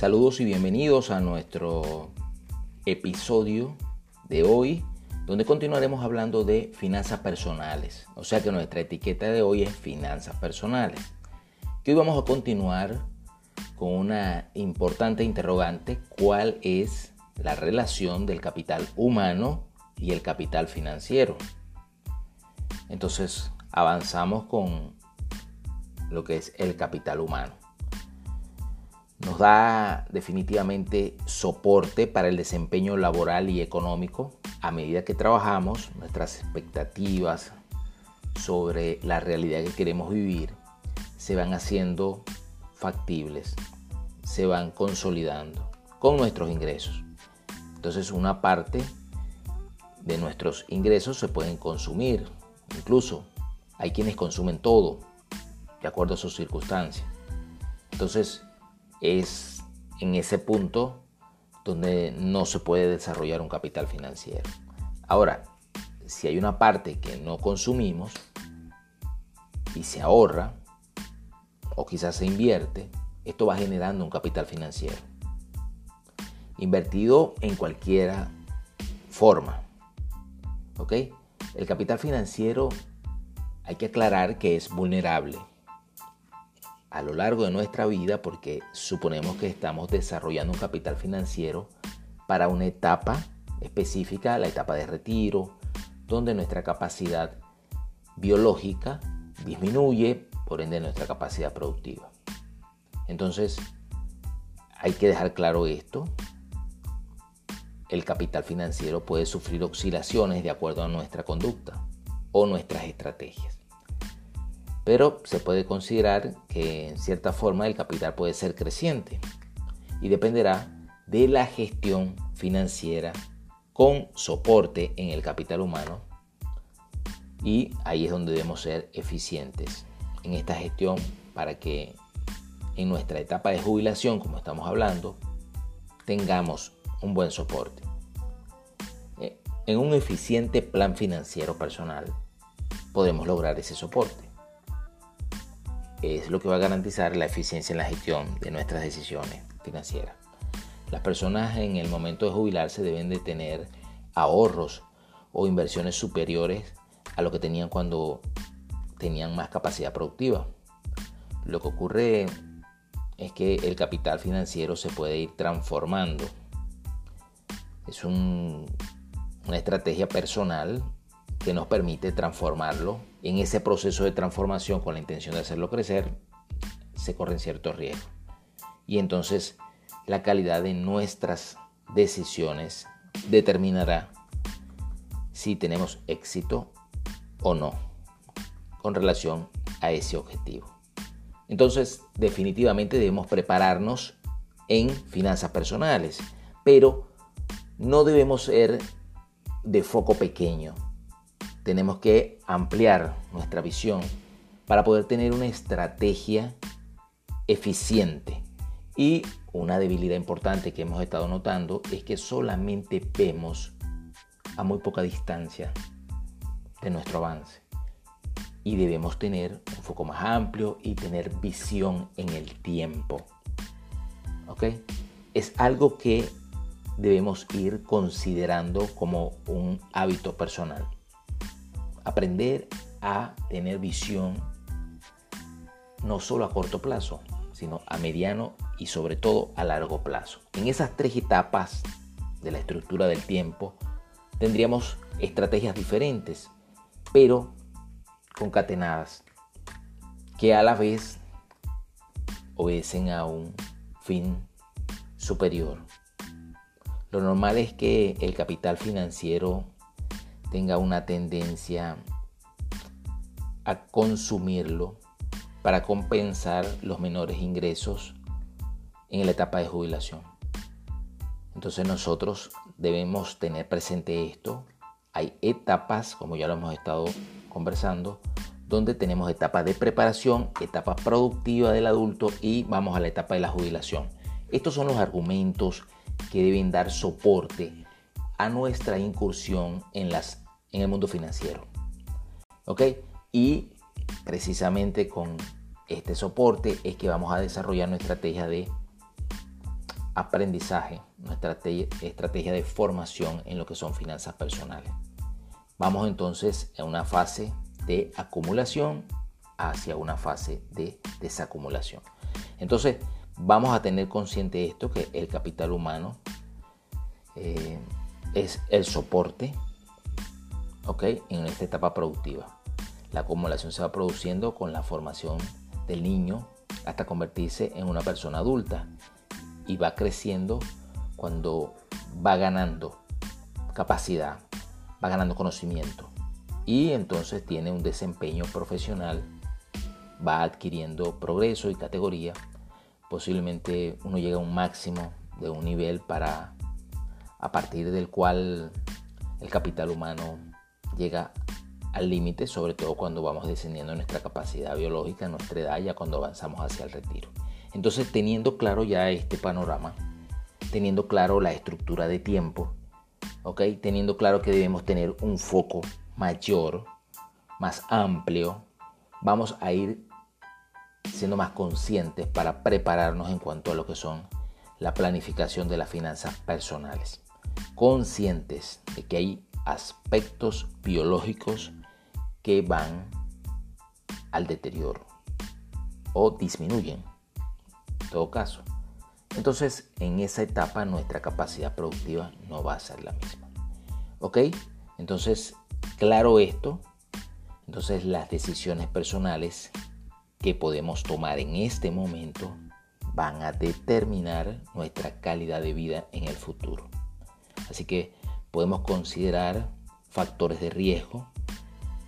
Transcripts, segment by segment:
Saludos y bienvenidos a nuestro episodio de hoy, donde continuaremos hablando de finanzas personales. O sea que nuestra etiqueta de hoy es finanzas personales. Que hoy vamos a continuar con una importante interrogante, ¿cuál es la relación del capital humano y el capital financiero? Entonces, avanzamos con lo que es el capital humano nos da definitivamente soporte para el desempeño laboral y económico a medida que trabajamos, nuestras expectativas sobre la realidad que queremos vivir se van haciendo factibles, se van consolidando con nuestros ingresos. Entonces una parte de nuestros ingresos se pueden consumir, incluso hay quienes consumen todo de acuerdo a sus circunstancias. Entonces es en ese punto donde no se puede desarrollar un capital financiero. Ahora, si hay una parte que no consumimos y se ahorra, o quizás se invierte, esto va generando un capital financiero. Invertido en cualquier forma. ¿Ok? El capital financiero hay que aclarar que es vulnerable a lo largo de nuestra vida porque suponemos que estamos desarrollando un capital financiero para una etapa específica, la etapa de retiro, donde nuestra capacidad biológica disminuye, por ende nuestra capacidad productiva. Entonces, hay que dejar claro esto. El capital financiero puede sufrir oscilaciones de acuerdo a nuestra conducta o nuestras estrategias pero se puede considerar que en cierta forma el capital puede ser creciente y dependerá de la gestión financiera con soporte en el capital humano y ahí es donde debemos ser eficientes en esta gestión para que en nuestra etapa de jubilación, como estamos hablando, tengamos un buen soporte. Eh, en un eficiente plan financiero personal podemos lograr ese soporte es lo que va a garantizar la eficiencia en la gestión de nuestras decisiones financieras. Las personas en el momento de jubilarse deben de tener ahorros o inversiones superiores a lo que tenían cuando tenían más capacidad productiva. Lo que ocurre es que el capital financiero se puede ir transformando. Es una estrategia personal que nos permite transformarlo. En ese proceso de transformación con la intención de hacerlo crecer, se corren ciertos riesgos. Y entonces la calidad de nuestras decisiones determinará si tenemos éxito o no con relación a ese objetivo. Entonces, definitivamente debemos prepararnos en finanzas personales, pero no debemos ser de foco pequeño tenemos que ampliar nuestra visión para poder tener una estrategia eficiente. Y una debilidad importante que hemos estado notando es que solamente vemos a muy poca distancia de nuestro avance. Y debemos tener un foco más amplio y tener visión en el tiempo. ¿Ok? Es algo que debemos ir considerando como un hábito personal aprender a tener visión no solo a corto plazo, sino a mediano y sobre todo a largo plazo. En esas tres etapas de la estructura del tiempo tendríamos estrategias diferentes, pero concatenadas, que a la vez obedecen a un fin superior. Lo normal es que el capital financiero tenga una tendencia a consumirlo para compensar los menores ingresos en la etapa de jubilación. Entonces nosotros debemos tener presente esto. Hay etapas, como ya lo hemos estado conversando, donde tenemos etapas de preparación, etapa productiva del adulto y vamos a la etapa de la jubilación. Estos son los argumentos que deben dar soporte a nuestra incursión en, las, en el mundo financiero. ¿Ok? Y precisamente con este soporte es que vamos a desarrollar nuestra estrategia de aprendizaje, nuestra estrategia de formación en lo que son finanzas personales. Vamos entonces a una fase de acumulación hacia una fase de desacumulación. Entonces, vamos a tener consciente esto, que el capital humano eh, es el soporte en esta etapa productiva. La acumulación se va produciendo con la formación del niño hasta convertirse en una persona adulta y va creciendo cuando va ganando capacidad, va ganando conocimiento y entonces tiene un desempeño profesional, va adquiriendo progreso y categoría. Posiblemente uno llega a un máximo de un nivel para a partir del cual el capital humano llega al límite, sobre todo cuando vamos descendiendo nuestra capacidad biológica, nuestra edad, ya cuando avanzamos hacia el retiro. Entonces, teniendo claro ya este panorama, teniendo claro la estructura de tiempo, ¿ok? Teniendo claro que debemos tener un foco mayor, más amplio, vamos a ir siendo más conscientes para prepararnos en cuanto a lo que son la planificación de las finanzas personales. Conscientes de que hay aspectos biológicos que van al deterioro o disminuyen, en todo caso. Entonces, en esa etapa nuestra capacidad productiva no va a ser la misma. ¿Ok? Entonces, claro esto, entonces las decisiones personales que podemos tomar en este momento van a determinar nuestra calidad de vida en el futuro. Así que podemos considerar factores de riesgo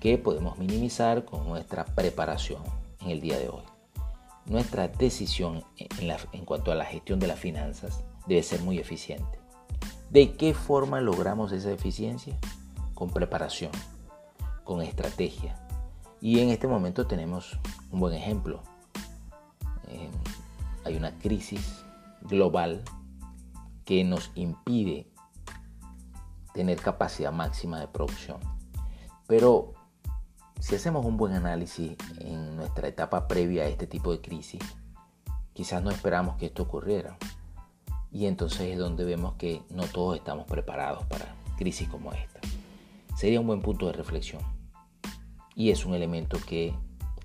que podemos minimizar con nuestra preparación en el día de hoy. Nuestra decisión en, cuanto a la gestión de las finanzas debe ser muy eficiente. ¿De qué forma logramos esa eficiencia? Con preparación, con estrategia. Y en este momento tenemos un buen ejemplo. Eh, hay una crisis global que nos impide tener capacidad máxima de producción. Pero si hacemos un buen análisis en nuestra etapa previa a este tipo de crisis, quizás no esperamos que esto ocurriera. Y entonces es donde vemos que no todos estamos preparados para crisis como esta. Sería un buen punto de reflexión. Y es un elemento que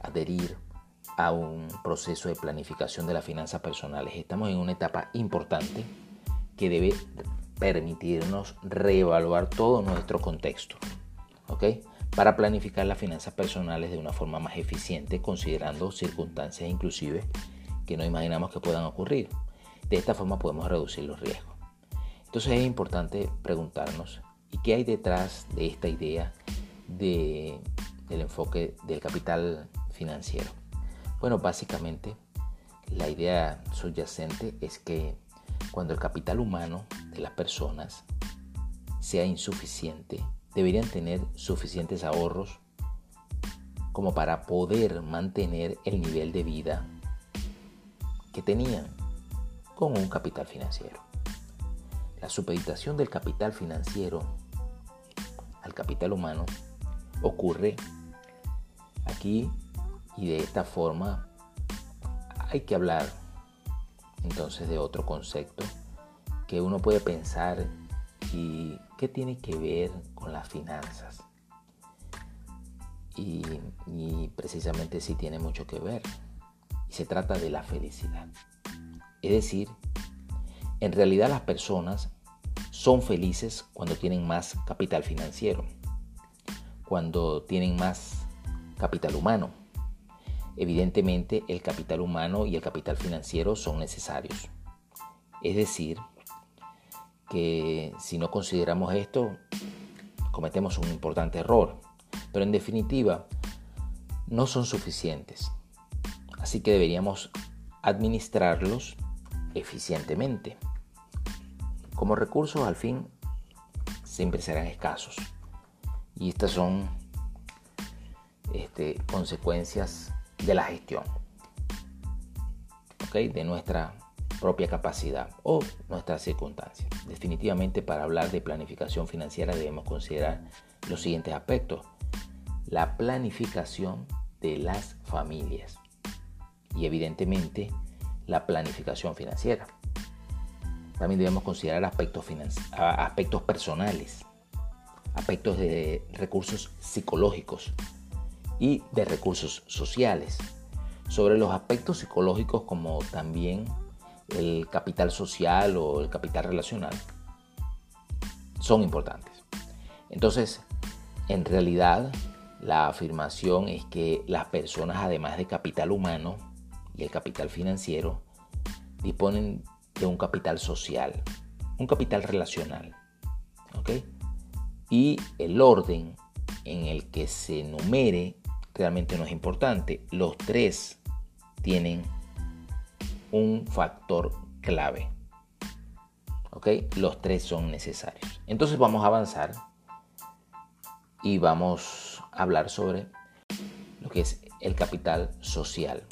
adherir a un proceso de planificación de las finanzas personales. Estamos en una etapa importante que debe permitirnos reevaluar todo nuestro contexto. ¿Ok? Para planificar las finanzas personales de una forma más eficiente, considerando circunstancias inclusive que no imaginamos que puedan ocurrir. De esta forma podemos reducir los riesgos. Entonces es importante preguntarnos, ¿y qué hay detrás de esta idea de, del enfoque del capital financiero? Bueno, básicamente la idea subyacente es que cuando el capital humano de las personas sea insuficiente, deberían tener suficientes ahorros como para poder mantener el nivel de vida que tenían con un capital financiero. La supeditación del capital financiero al capital humano ocurre aquí y de esta forma hay que hablar entonces de otro concepto que uno puede pensar y qué tiene que ver con las finanzas. Y, precisamente sí tiene mucho que ver. Y se trata de la felicidad. Es decir, en realidad las personas son felices cuando tienen más capital financiero, cuando tienen más capital humano Evidentemente el capital humano y el capital financiero son necesarios. Es decir, que si no consideramos esto, cometemos un importante error. Pero en definitiva, no son suficientes. Así que deberíamos administrarlos eficientemente. Como recursos, al fin, siempre serán escasos. Y estas son este, consecuencias de la gestión, de nuestra propia capacidad o nuestras circunstancias. Definitivamente para hablar de planificación financiera debemos considerar los siguientes aspectos. La planificación de las familias y evidentemente la planificación financiera. también debemos considerar aspectos, aspectos personales, aspectos de recursos psicológicos y de recursos sociales. Sobre los aspectos psicológicos como también el capital social o el capital relacional son importantes. Entonces, en realidad, la afirmación es que las personas, además de capital humano y el capital financiero, disponen de un capital social, un capital relacional. ¿ok? Y el orden en el que se numere realmente no es importante. Los tres tienen un factor clave. ¿Ok? Los tres son necesarios. Entonces vamos a avanzar y vamos a hablar sobre lo que es el capital social,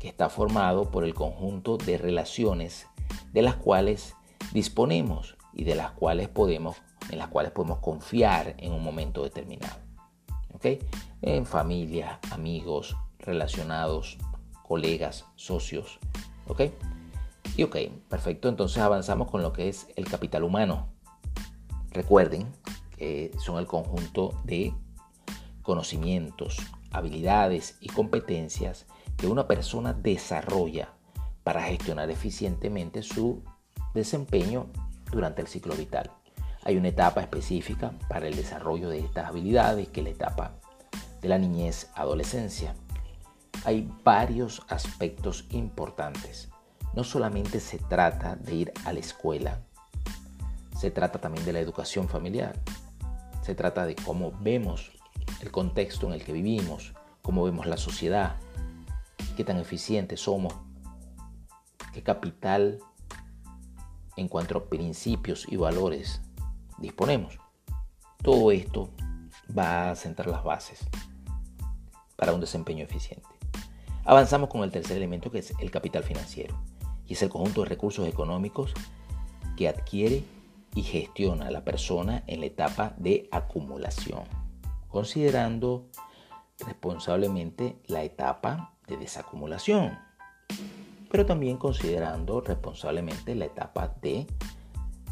que está formado por el conjunto de relaciones de las cuales disponemos y de las cuales podemos, en las cuales podemos confiar en un momento determinado. En familia, amigos, relacionados, colegas, socios. ¿Ok? Y ok, perfecto. Entonces avanzamos con lo que es el capital humano. Recuerden que son el conjunto de conocimientos, habilidades y competencias que una persona desarrolla para gestionar eficientemente su desempeño durante el ciclo vital. Hay una etapa específica para el desarrollo de estas habilidades, que es la etapa de la niñez adolescencia. Hay varios aspectos importantes. No solamente se trata de ir a la escuela, se trata también de la educación familiar. Se trata de cómo vemos el contexto en el que vivimos, cómo vemos la sociedad, qué tan eficientes somos qué capital en cuanto a principios y valores disponemos. Todo esto va a sentar las bases para un desempeño eficiente. Avanzamos con el tercer elemento que es el capital financiero y es el conjunto de recursos económicos que adquiere y gestiona la persona en la etapa de acumulación, considerando responsablemente la etapa de desacumulación pero también considerando responsablemente la etapa de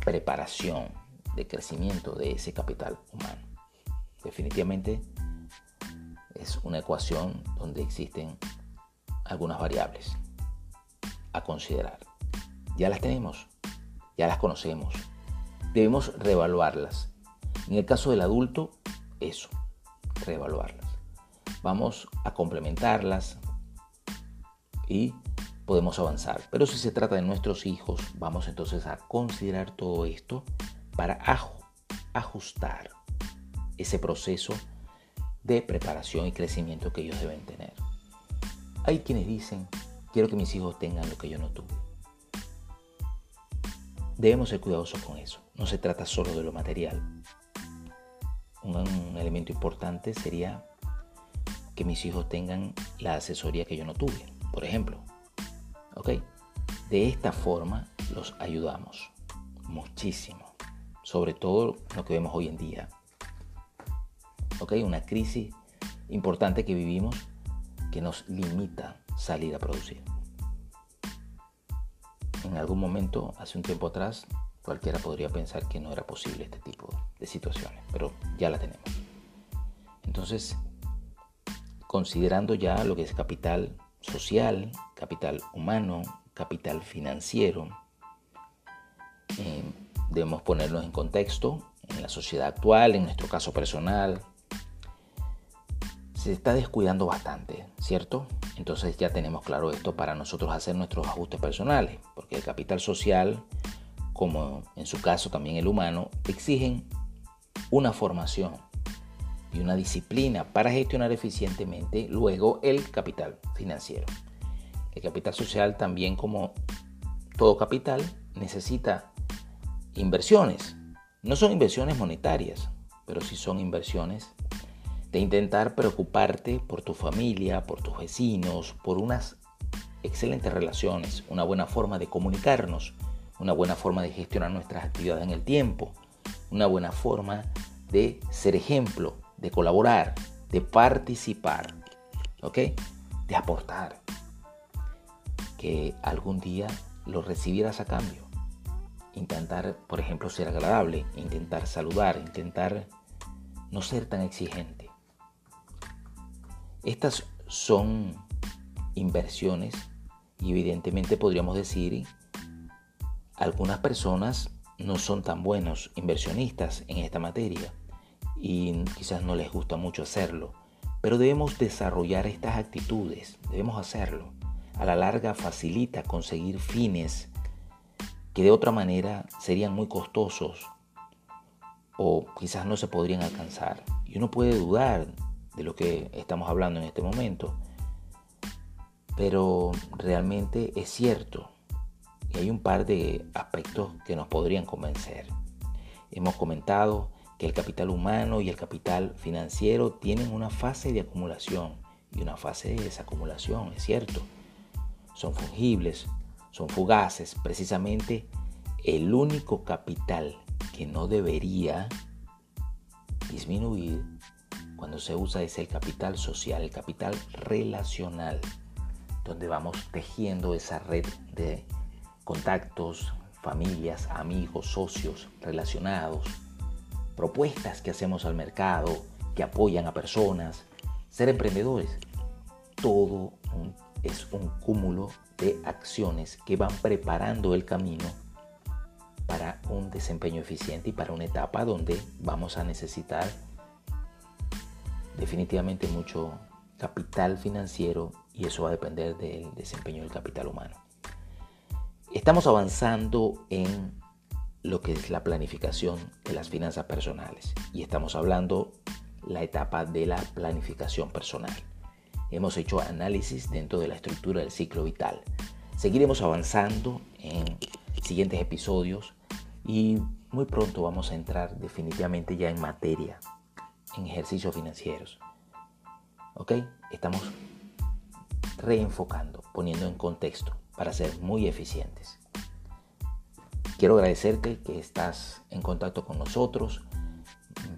preparación, de crecimiento de ese capital humano. Definitivamente es una ecuación donde existen algunas variables a considerar. Ya las tenemos, ya las conocemos. Debemos reevaluarlas. En el caso del adulto, eso, reevaluarlas. Vamos a complementarlas y podemos avanzar. Pero si se trata de nuestros hijos, vamos entonces a considerar todo esto para ajustar ese proceso de preparación y crecimiento que ellos deben tener. Hay quienes dicen, quiero que mis hijos tengan lo que yo no tuve. Debemos ser cuidadosos con eso. No se trata solo de lo material. Un elemento importante sería que mis hijos tengan la asesoría que yo no tuve. Por ejemplo, ¿Ok? De esta forma los ayudamos muchísimo, sobre todo lo que vemos hoy en día. ¿Ok? Una crisis importante que vivimos que nos limita salir a producir. En algún momento, hace un tiempo atrás, cualquiera podría pensar que no era posible este tipo de situaciones, pero ya la tenemos. Entonces, considerando ya lo que es capital social, capital humano, capital financiero. Eh, debemos ponernos en contexto en la sociedad actual, en nuestro caso personal. Se está descuidando bastante, ¿cierto? Entonces ya tenemos claro esto para nosotros hacer nuestros ajustes personales, porque el capital social, como en su caso también el humano, exigen una formación y una disciplina para gestionar eficientemente luego el capital financiero. El capital social también como todo capital necesita inversiones. No son inversiones monetarias, pero sí son inversiones de intentar preocuparte por tu familia, por tus vecinos, por unas excelentes relaciones, una buena forma de comunicarnos, una buena forma de gestionar nuestras actividades en el tiempo, una buena forma de ser ejemplo de colaborar, de participar, ¿ok? De aportar. Que algún día lo recibieras a cambio. Intentar, por ejemplo, ser agradable, intentar saludar, intentar no ser tan exigente. Estas son inversiones y evidentemente podríamos decir algunas personas no son tan buenos inversionistas en esta materia y quizás no les gusta mucho hacerlo, pero debemos desarrollar estas actitudes, debemos hacerlo. A la larga facilita conseguir fines que de otra manera serían muy costosos o quizás no se podrían alcanzar. Y uno puede dudar de lo que estamos hablando en este momento, pero realmente es cierto. Y hay un par de aspectos que nos podrían convencer. Hemos comentado que el capital humano y el capital financiero tienen una fase de acumulación y una fase de desacumulación, es cierto. Son fungibles, son fugaces. Precisamente el único capital que no debería disminuir cuando se usa es el capital social, el capital relacional, donde vamos tejiendo esa red de contactos, familias, amigos, socios relacionados, propuestas que hacemos al mercado, que apoyan a personas, ser emprendedores. Todo es un cúmulo de acciones que van preparando el camino para un desempeño eficiente y para una etapa donde vamos a necesitar definitivamente mucho capital financiero y eso va a depender del desempeño del capital humano. Estamos avanzando en lo que es la planificación de las finanzas personales y estamos hablando la etapa de la planificación personal. Hemos hecho análisis dentro de la estructura del ciclo vital. Seguiremos avanzando en siguientes episodios y muy pronto vamos a entrar definitivamente ya en materia, en ejercicios financieros. ¿Ok? Estamos reenfocando, poniendo en contexto para ser muy eficientes. Quiero agradecerte que estás en contacto con nosotros.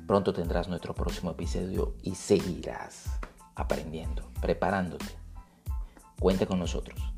Pronto tendrás nuestro próximo episodio y seguirás aprendiendo, preparándote. Cuenta con nosotros.